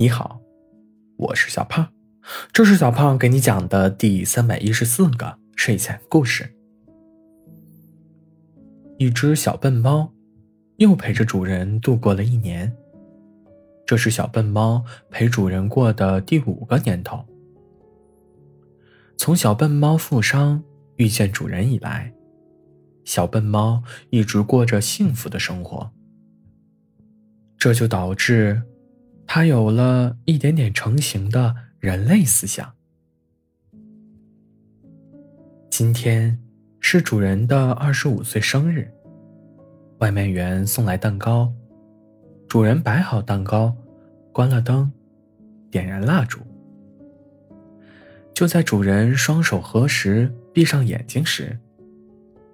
你好，我是小胖，这是小胖给你讲的第三百一十四个睡前故事。一只小笨猫，又陪着主人度过了一年。这是小笨猫陪主人过的第五个年头。从小笨猫负伤遇见主人以来，小笨猫一直过着幸福的生活。这就导致。他有了一点点成型的人类思想。今天是主人的二十五岁生日，外卖员送来蛋糕，主人摆好蛋糕，关了灯，点燃蜡烛。就在主人双手合十、闭上眼睛时，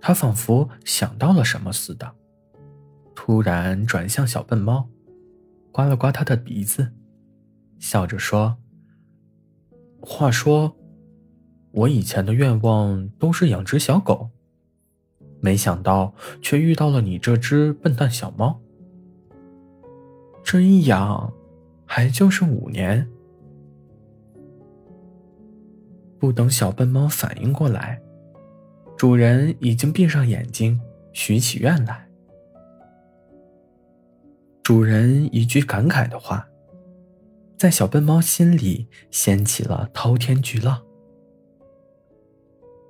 他仿佛想到了什么似的，突然转向小笨猫。刮了刮他的鼻子，笑着说：“话说，我以前的愿望都是养只小狗，没想到却遇到了你这只笨蛋小猫。这一养，还就是五年。”不等小笨猫反应过来，主人已经闭上眼睛，许起愿来。主人一句感慨的话，在小笨猫心里掀起了滔天巨浪。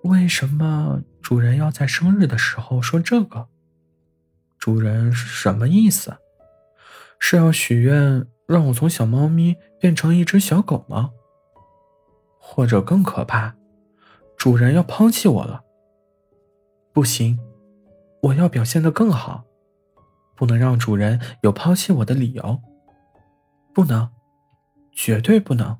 为什么主人要在生日的时候说这个？主人是什么意思？是要许愿让我从小猫咪变成一只小狗吗？或者更可怕，主人要抛弃我了？不行，我要表现的更好。不能让主人有抛弃我的理由，不能，绝对不能。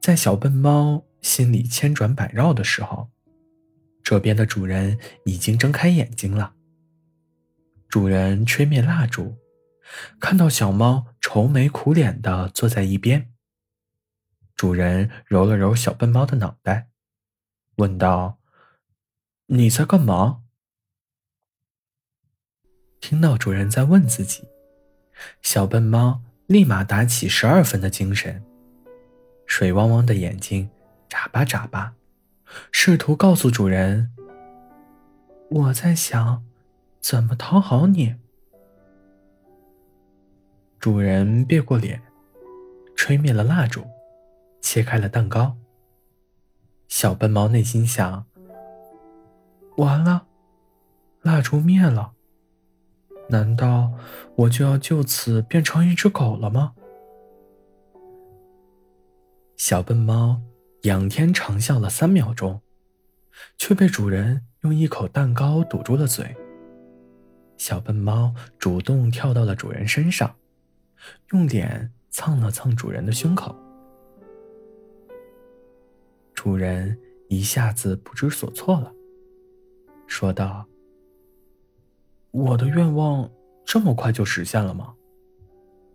在小笨猫心里千转百绕的时候，这边的主人已经睁开眼睛了。主人吹灭蜡烛，看到小猫愁眉苦脸的坐在一边。主人揉了揉小笨猫的脑袋，问道：“你在干嘛？”听到主人在问自己，小笨猫立马打起十二分的精神，水汪汪的眼睛眨巴眨巴，试图告诉主人：“我在想，怎么讨好你。”主人别过脸，吹灭了蜡烛，切开了蛋糕。小笨猫内心想：“完了，蜡烛灭了。”难道我就要就此变成一只狗了吗？小笨猫仰天长啸了三秒钟，却被主人用一口蛋糕堵住了嘴。小笨猫主动跳到了主人身上，用脸蹭了蹭主人的胸口。主人一下子不知所措了，说道。我的愿望这么快就实现了吗？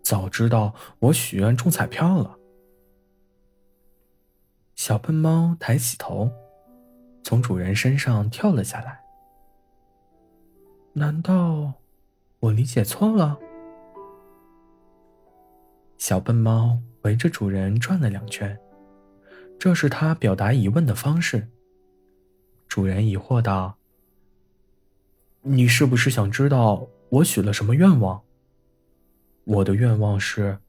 早知道我许愿中彩票了。小笨猫抬起头，从主人身上跳了下来。难道我理解错了？小笨猫围着主人转了两圈，这是它表达疑问的方式。主人疑惑道。你是不是想知道我许了什么愿望？我的愿望是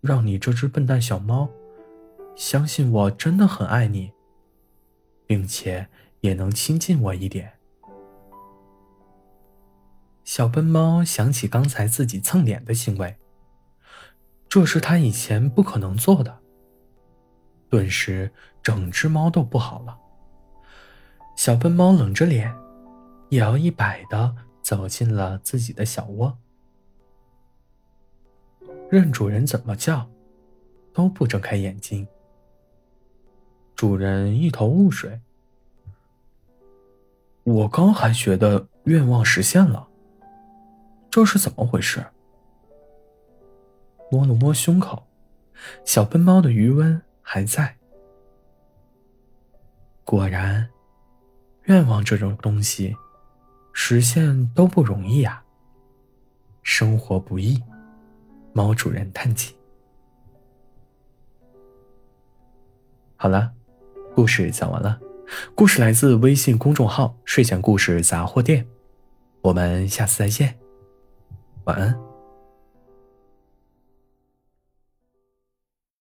让你这只笨蛋小猫相信我真的很爱你，并且也能亲近我一点。小笨猫想起刚才自己蹭脸的行为，这是他以前不可能做的。顿时，整只猫都不好了。小笨猫冷着脸。摇一摆的走进了自己的小窝，任主人怎么叫，都不睁开眼睛。主人一头雾水。我刚还觉得愿望实现了，这是怎么回事？摸了摸胸口，小笨猫的余温还在。果然，愿望这种东西。实现都不容易啊，生活不易。猫主人叹气。好了，故事讲完了。故事来自微信公众号“睡前故事杂货店”。我们下次再见，晚安。